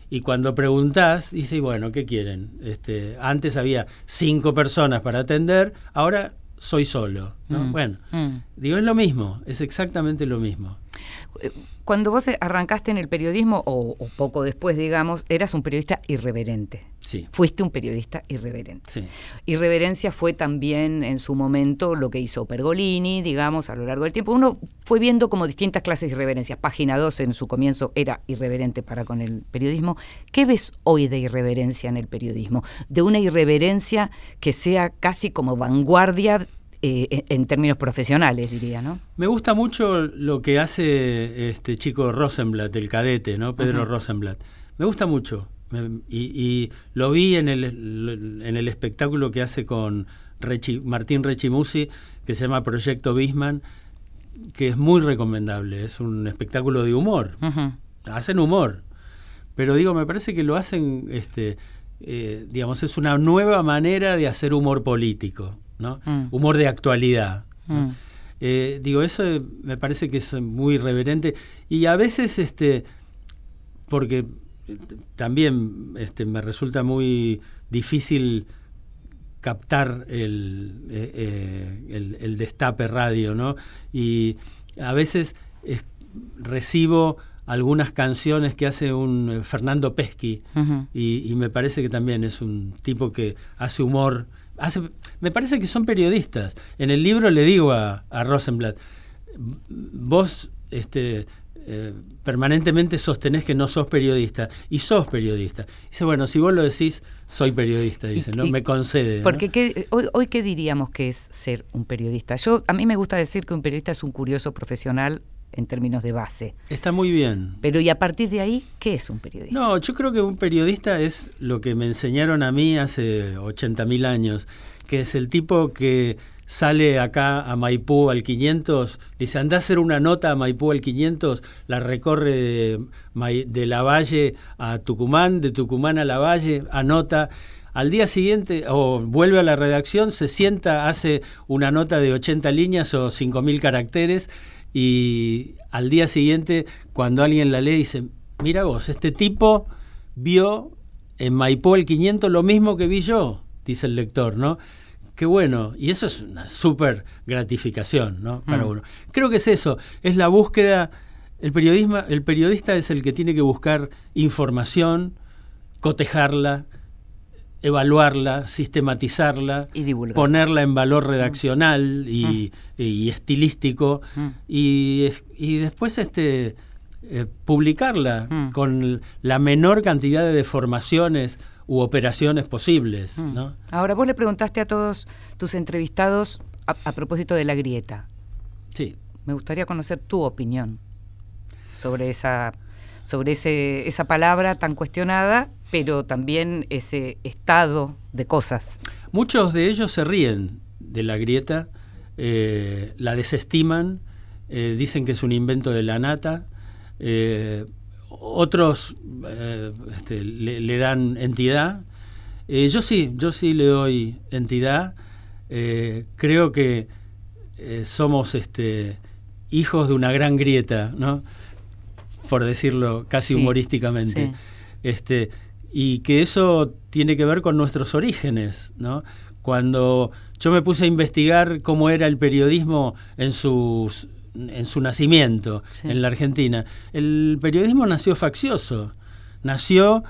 Y cuando preguntás, dice, bueno, ¿qué quieren? Este, antes había cinco personas para atender, ahora soy solo. ¿no? Mm, Bueno, mm. digo, es lo mismo, es exactamente lo mismo. Eh, Cuando vos arrancaste en el periodismo, o, o poco después, digamos, eras un periodista irreverente. Sí, Fuiste un periodista irreverente. sí. Irreverencia fue también en su momento lo que hizo Pergolini, digamos, a lo largo del tiempo. Uno fue viendo como distintas clases de irreverencias. Página 2 en su comienzo era irreverente para con el periodismo. ¿Qué ves hoy de irreverencia en el periodismo? De una irreverencia que sea casi como vanguardia eh, en, términos profesionales, diría, ¿no? Me gusta mucho lo que hace este chico Rosenblatt, el cadete, ¿no? Pedro Rosenblatt. Me gusta mucho. Me- y, y lo vi en el, en el espectáculo que hace con Rechi- Martín Rechimusi, que se llama Proyecto Bisman, que es muy recomendable. Es un espectáculo de humor. Hacen humor. Pero digo, me parece que lo hacen, este, eh, digamos, es una nueva manera de hacer humor político, ¿no? Mm. Humor de actualidad. ¿no? Mm. Eh, digo, eso me parece que es muy irreverente y a veces, este, porque eh, también este, me resulta muy difícil captar el, eh, eh, el, el destape radio, ¿no? Y a veces es- recibo algunas canciones que hace un Fernando Pesky Ujú. y, y me parece que también es un tipo que hace humor. Hace, me parece que son periodistas. En el libro le digo a, a Rosenblatt, vos este, eh, permanentemente sostenés que no sos periodista y sos periodista. Dice, bueno, si vos lo decís, soy periodista, dice, Y- ¿no? y- me concede. ¿no? Porque ¿qué- hoy, hoy qué diríamos que es ser un periodista. Yo a mí me gusta decir que un periodista es un curioso profesional en términos de base. Está muy bien. Pero y a partir de ahí, ¿qué es un periodista? No, yo creo que un periodista es lo que me enseñaron a mí hace 80.000 años, que es el tipo que sale acá a Maipú al 500, dice, anda a hacer una nota a Maipú al 500, la recorre de, de La Valle a Tucumán, de Tucumán a La Valle, anota. Al día siguiente, o vuelve a la redacción, se sienta, hace una nota de 80 líneas o 5.000 caracteres, y al día siguiente, cuando alguien la lee, dice, mira vos, este tipo vio en Maipú el 500 lo mismo que vi yo, dice el lector, ¿no? Qué bueno, y eso es una súper gratificación, ¿no? Para Mm. uno. Creo que es eso, es la búsqueda, el, periodismo, el periodista es el que tiene que buscar información, cotejarla, evaluarla, sistematizarla, Y ponerla en valor redaccional y, y estilístico Mm. y, y después este eh, publicarla Mm. con la menor cantidad de deformaciones u operaciones posibles, Mm. ¿no? Ahora, vos le preguntaste a todos tus entrevistados a, a propósito de la grieta. Sí. Me gustaría conocer tu opinión sobre esa sobre ese, esa palabra tan cuestionada, pero también ese estado de cosas. Muchos de ellos se ríen de la grieta, eh, la desestiman, eh, dicen que es un invento de la nata, eh, otros este, le, le dan entidad. Yo sí, yo sí le doy entidad. Creo que somos este, hijos de una gran grieta, ¿no? por decirlo casi Sí, humorísticamente. sí. Este, y que eso tiene que ver con nuestros orígenes, ¿no? Cuando yo me puse a investigar cómo era el periodismo en sus en su nacimiento Sí. en la Argentina, el periodismo nació faccioso, nació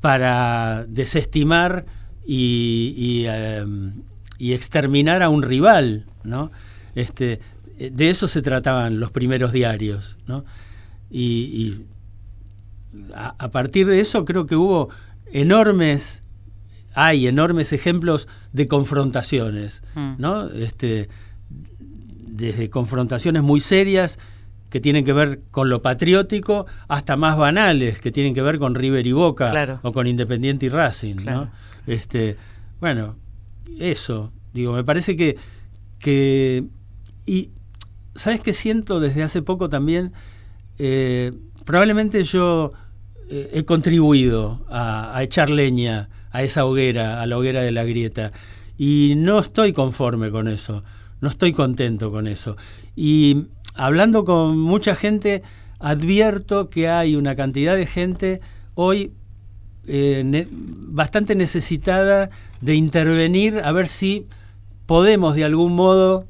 para desestimar y, y, em, y exterminar a un rival, ¿no? Este, de eso se trataban los primeros diarios, ¿no? Y, y a, a partir de eso creo que hubo enormes, hay enormes ejemplos de confrontaciones, Mm. ¿no? Este, desde confrontaciones muy serias que tienen que ver con lo patriótico hasta más banales que tienen que ver con River y Boca Claro. o con Independiente y Racing, Claro. ¿no? Este, bueno, eso, digo, me parece que que y sabes qué siento desde hace poco también Eh, probablemente yo eh, he contribuido a, echar leña a esa hoguera, a la hoguera de la grieta. Y no estoy conforme con eso, no estoy contento con eso. Y hablando con mucha gente advierto que hay una cantidad de gente hoy eh, bastante necesitada de intervenir a ver si podemos de algún modo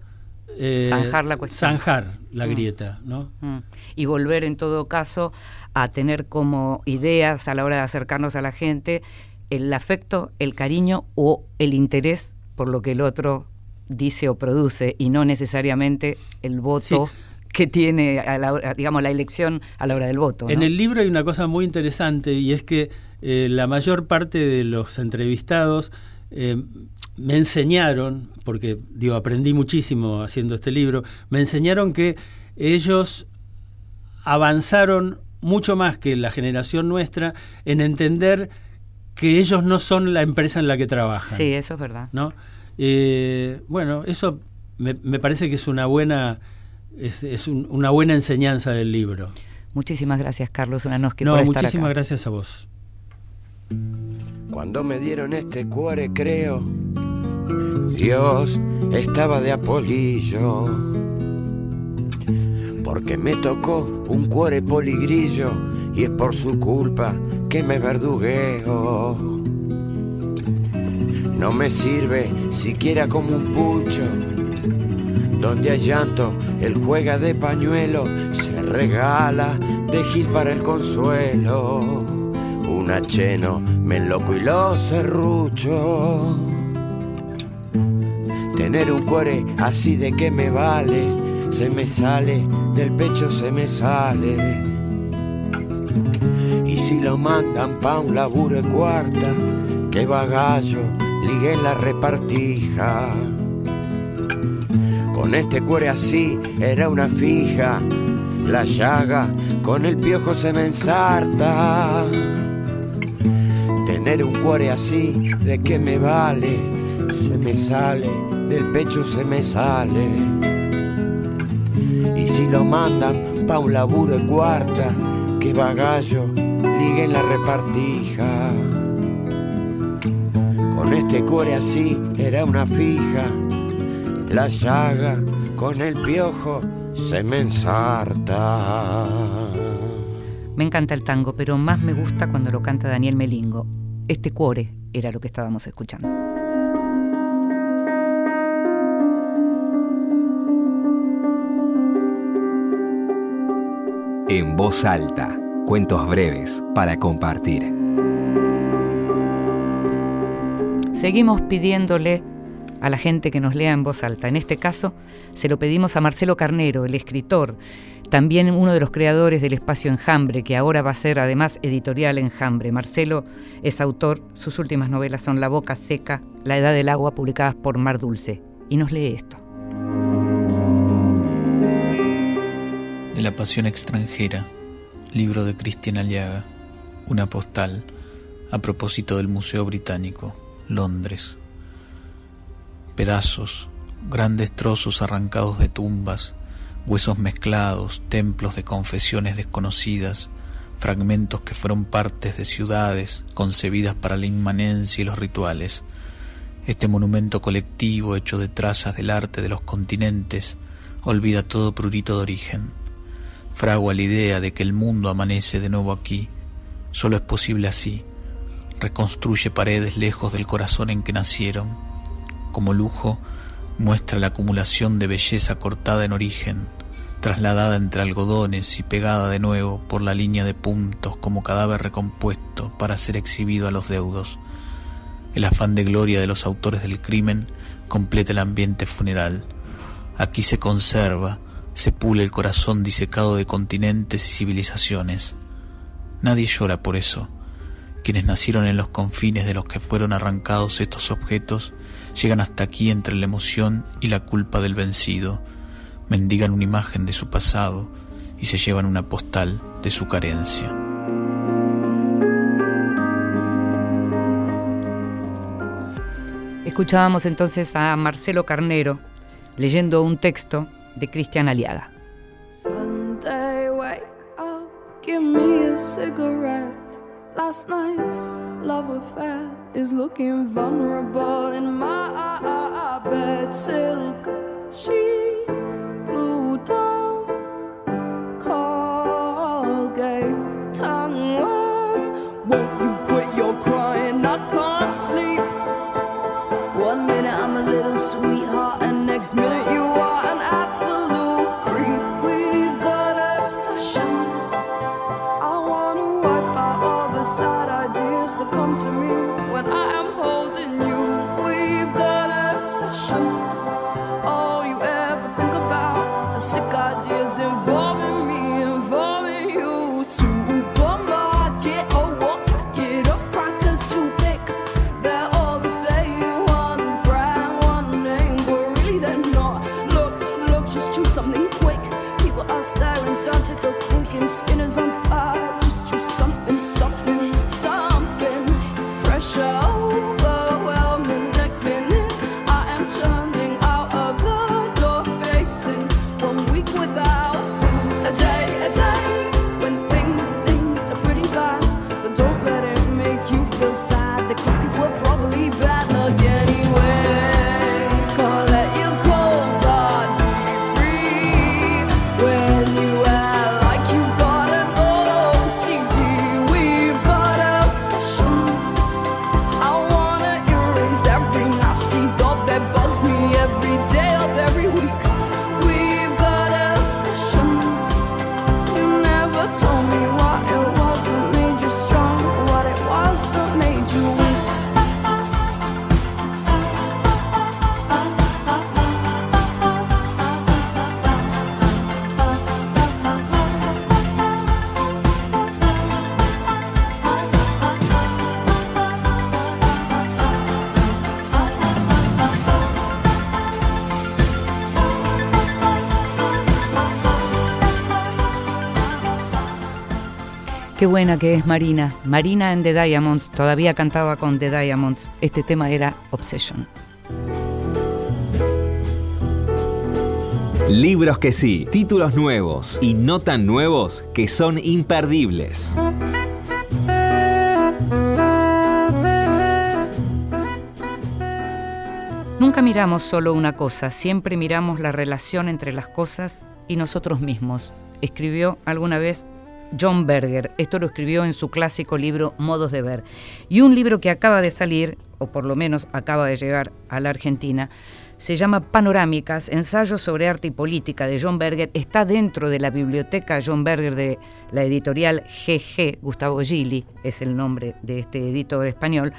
eh, Zanjar la cuestión. zanjar la Mm. grieta, ¿no? Mm. Y volver en todo caso a tener como ideas a la hora de acercarnos a la gente el afecto, el cariño o el interés por lo que el otro dice o produce y no necesariamente el voto Sí. que tiene, a la hora- digamos, la elección a la hora del voto. En el libro hay una cosa muy interesante y es que eh, la mayor parte de los entrevistados eh, me enseñaron, porque digo, aprendí muchísimo haciendo este libro, me enseñaron que ellos avanzaron mucho más que la generación nuestra en entender que ellos no son la empresa en la que trabajan. Sí, eso es verdad. ¿no? Eh, bueno, eso me, me parece que es una buena es, es un- una buena enseñanza del libro. Muchísimas gracias, Carlos Unanoski, No, por estar muchísimas acá. gracias a vos. Cuando me dieron este cuore, creo, Dios estaba de apolillo. Porque me tocó un cuore poligrillo y es por su culpa que me verdugueo. No me sirve siquiera como un pucho. Donde hay llanto, él juega de pañuelo, se regala de gil para el consuelo. Un acheno, me loco y lo serrucho. Tener un cuore así de que me vale, se me sale, del pecho se me sale. Y si lo mandan pa' un laburo de cuarta, que bagallo, ligue en la repartija. Con este cuore así era una fija, la llaga con el piojo se me ensarta. Tener un cuore así, ¿de qué me vale? Se me sale, del pecho se me sale. Y si lo mandan pa' un laburo de cuarta, que bagallo, ligue en la repartija. Con este cuore así era una fija, la llaga con el piojo se me ensarta. Me encanta el tango, pero más me gusta cuando lo canta Daniel Melingo. Este cuore era lo que estábamos escuchando. En voz alta, cuentos breves para compartir. Seguimos pidiéndole a la gente que nos lea en voz alta. En este caso, se lo pedimos a Marcelo Carnero, el escritor, también uno de los creadores del espacio Enjambre, que ahora va a ser además editorial Enjambre. Marcelo es autor, sus últimas novelas son La Boca Seca, La Edad del Agua, publicadas por Mar Dulce. Y nos lee esto. La pasión extranjera, libro de Cristian Aliaga, una postal a propósito del Museo Británico, Londres. Pedazos, grandes trozos arrancados de tumbas, huesos mezclados, templos de confesiones desconocidas, fragmentos que fueron partes de ciudades concebidas para la inmanencia y los rituales. Este monumento colectivo hecho de trazas del arte de los continentes olvida todo prurito de origen. Fragua la idea de que el mundo amanece de nuevo aquí. Solo es posible así. Reconstruye paredes lejos del corazón en que nacieron. Como lujo, muestra la acumulación de belleza cortada en origen, trasladada entre algodones y pegada de nuevo por la línea de puntos como cadáver recompuesto para ser exhibido a los deudos. El afán de gloria de los autores del crimen completa el ambiente funeral. Aquí se conserva, se pule el corazón disecado de continentes y civilizaciones. Nadie llora por eso. Quienes nacieron en los confines de los que fueron arrancados estos objetos llegan hasta aquí entre la emoción y la culpa del vencido, mendigan una imagen de su pasado y se llevan una postal de su carencia. Escuchábamos entonces a Marcelo Carnero leyendo un texto de Cristian Aliaga. Sunday, wake up, give me a cigarette. Last night's love affair is looking vulnerable in my bed. Silk sheet, blue dawn, Colgate, tongue worm. Won't you quit your crying? I can't sleep. One minute I'm a little sweetheart, and next minute you buena que es Marina. Marina en The Diamonds todavía cantaba con The Diamonds. Este tema era Obsession. Libros que sí, títulos nuevos y no tan nuevos que son imperdibles. Nunca miramos solo una cosa, siempre miramos la relación entre las cosas y nosotros mismos. Escribió alguna vez John Berger. Esto lo escribió en su clásico libro Modos de Ver. Y un libro que acaba de salir, o por lo menos acaba de llegar a la Argentina, se llama Panorámicas, ensayos sobre arte y política de John Berger. Está dentro de la biblioteca John Berger de la editorial GG, Gustavo Gili es el nombre de este editor español.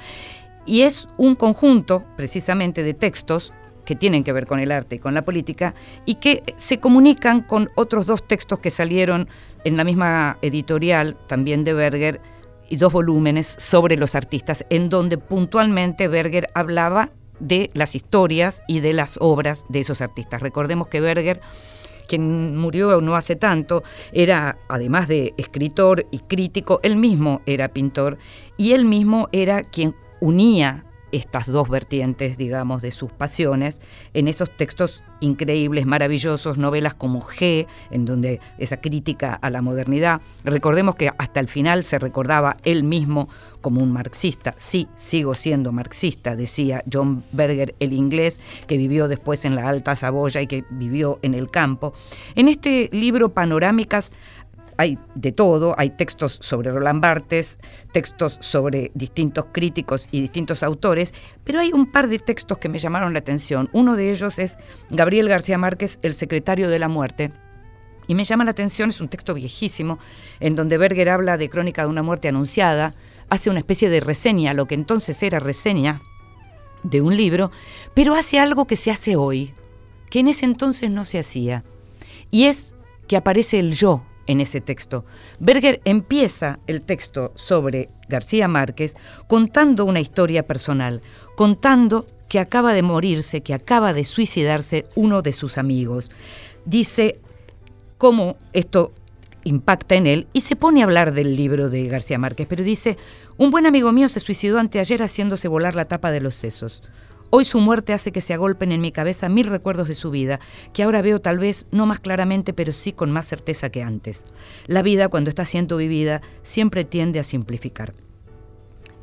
Y es un conjunto precisamente de textos que tienen que ver con el arte y con la política y que se comunican con otros dos textos que salieron en la misma editorial, también de Berger, y dos volúmenes sobre los artistas, en donde puntualmente Berger hablaba de las historias y de las obras de esos artistas. Recordemos que Berger quien murió no hace tanto, era, además de escritor y crítico, él mismo era pintor y él mismo era quien unía estas dos vertientes, digamos, de sus pasiones en esos textos increíbles, maravillosos, novelas como G, en donde esa crítica a la modernidad. Recordemos que hasta el final se recordaba él mismo como un marxista. Sí, sigo siendo marxista, decía John Berger, el inglés, que vivió después en la Alta Saboya y que vivió en el campo. En este libro Panorámicas hay de todo, hay textos sobre Roland Barthes, textos sobre distintos críticos y distintos autores, pero hay un par de textos que me llamaron la atención. Uno de ellos es Gabriel García Márquez, El secretario de la muerte. Y me llama la atención, es un texto viejísimo, en donde Berger habla de crónica de una muerte anunciada, hace una especie de reseña, lo que entonces era reseña de un libro, pero hace algo que se hace hoy, que en ese entonces no se hacía. Y es que aparece el yo en ese texto. Berger empieza el texto sobre García Márquez contando una historia personal, contando que acaba de morirse, que acaba de suicidarse uno de sus amigos. Dice cómo esto impacta en él y se pone a hablar del libro de García Márquez, pero dice, un buen amigo mío se suicidó anteayer haciéndose volar la tapa de los sesos. Hoy su muerte hace que se agolpen en mi cabeza mil recuerdos de su vida, que ahora veo tal vez no más claramente, pero sí con más certeza que antes. La vida, cuando está siendo vivida, siempre tiende a simplificar.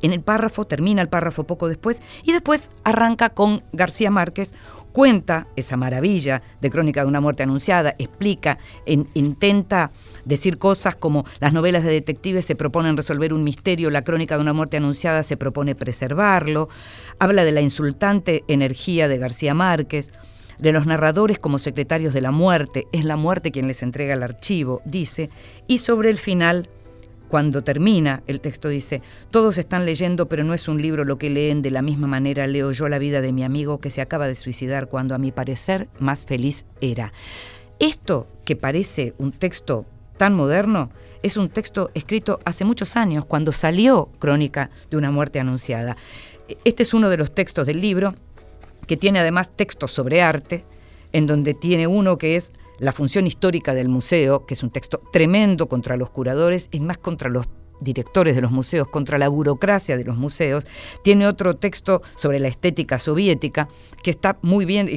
En el párrafo, termina el párrafo poco después, y después arranca con García Márquez, cuenta esa maravilla de Crónica de una muerte anunciada, explica, en- intenta decir cosas como las novelas de detectives se proponen resolver un misterio, la Crónica de una muerte anunciada se propone preservarlo, habla de la insultante energía de García Márquez, de los narradores como secretarios de la muerte, es la muerte quien les entrega el archivo, dice, y sobre el final cuando termina, el texto dice, todos están leyendo, pero no es un libro lo que leen, de la misma manera leo yo la vida de mi amigo que se acaba de suicidar cuando a mi parecer más feliz era. Esto que parece un texto tan moderno es un texto escrito hace muchos años, cuando salió Crónica de una muerte anunciada. Este es uno de los textos del libro, que tiene además textos sobre arte, en donde tiene uno que es la función histórica del museo, que es un texto tremendo contra los curadores y más contra los directores de los museos, contra la burocracia de los museos. Tiene otro texto sobre la estética soviética, que está muy bien,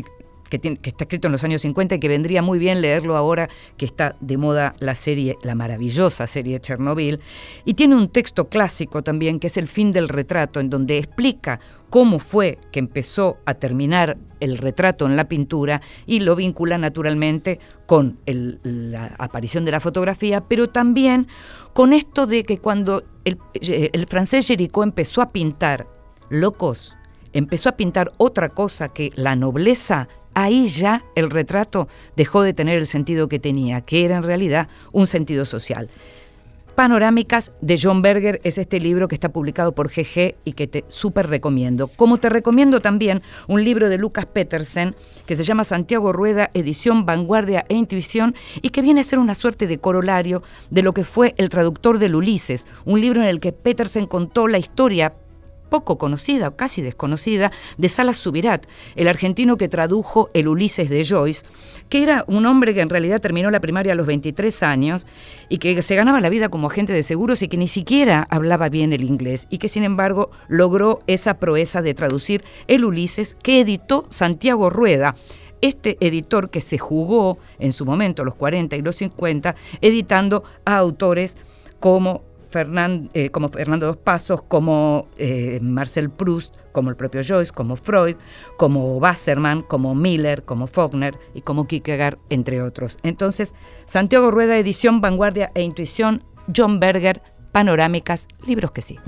que, está escrito en los años 50 y que vendría muy bien leerlo ahora que está de moda la serie, la maravillosa serie Chernobyl. Y tiene un texto clásico también, que es El fin del retrato, en donde explica cómo fue que empezó a terminar el retrato en la pintura y lo vincula naturalmente con la aparición de la fotografía, pero también con esto de que cuando el, el francés Géricault empezó a pintar locos, empezó a pintar otra cosa que la nobleza, ahí ya el retrato dejó de tener el sentido que tenía, que era en realidad un sentido social. Panorámicas de John Berger es este libro que está publicado por GG y que te súper recomiendo. Como te recomiendo también un libro de Lucas Petersen que se llama Santiago Rueda, edición Vanguardia e Intuición y que viene a ser una suerte de corolario de lo que fue El traductor del Ulises, un libro en el que Petersen contó la historia poco conocida o casi desconocida de Salas Subirat, el argentino que tradujo el Ulises de Joyce, que era un hombre que en realidad terminó la primaria a los 23 años y que se ganaba la vida como agente de seguros y que ni siquiera hablaba bien el inglés y que sin embargo logró esa proeza de traducir el Ulises que editó Santiago Rueda este editor que se jugó en su momento, los 40 y los 50, editando a autores como, Eh, como Fernando Dos Pasos, como eh, Marcel Proust, como el propio Joyce, como Freud, como Wasserman, como Miller, como Faulkner y como Kierkegaard, entre otros. Entonces, Santiago Rueda, edición Vanguardia e Intuición, John Berger, Panorámicas, libros que sí.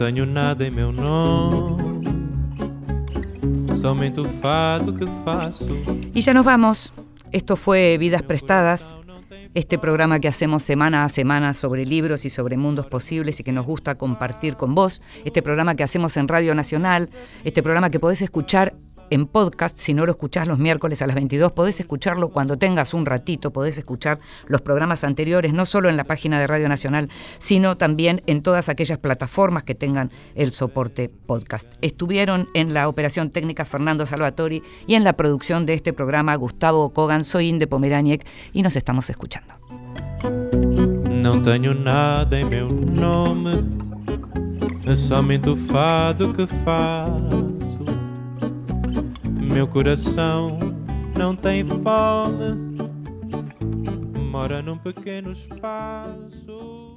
Em que. Y ya nos vamos. Esto fue Vidas Prestadas, este programa que hacemos semana a semana sobre libros y sobre mundos posibles y que nos gusta compartir con vos. Este programa que hacemos en Radio Nacional, este programa que podés escuchar en podcast, si no lo escuchás los miércoles a las 22, podés escucharlo cuando tengas un ratito, podés escuchar los programas anteriores, no solo en la página de Radio Nacional, sino también en todas aquellas plataformas que tengan el soporte podcast. Estuvieron en la operación técnica Fernando Salvatori y en la producción de este programa Gustavo Kogan, soy Inde Pomeraniec y nos estamos escuchando. Não tenho nada em meu nome, é somente o fado que faço. Meu coração não tem fome, mora num pequeno espaço.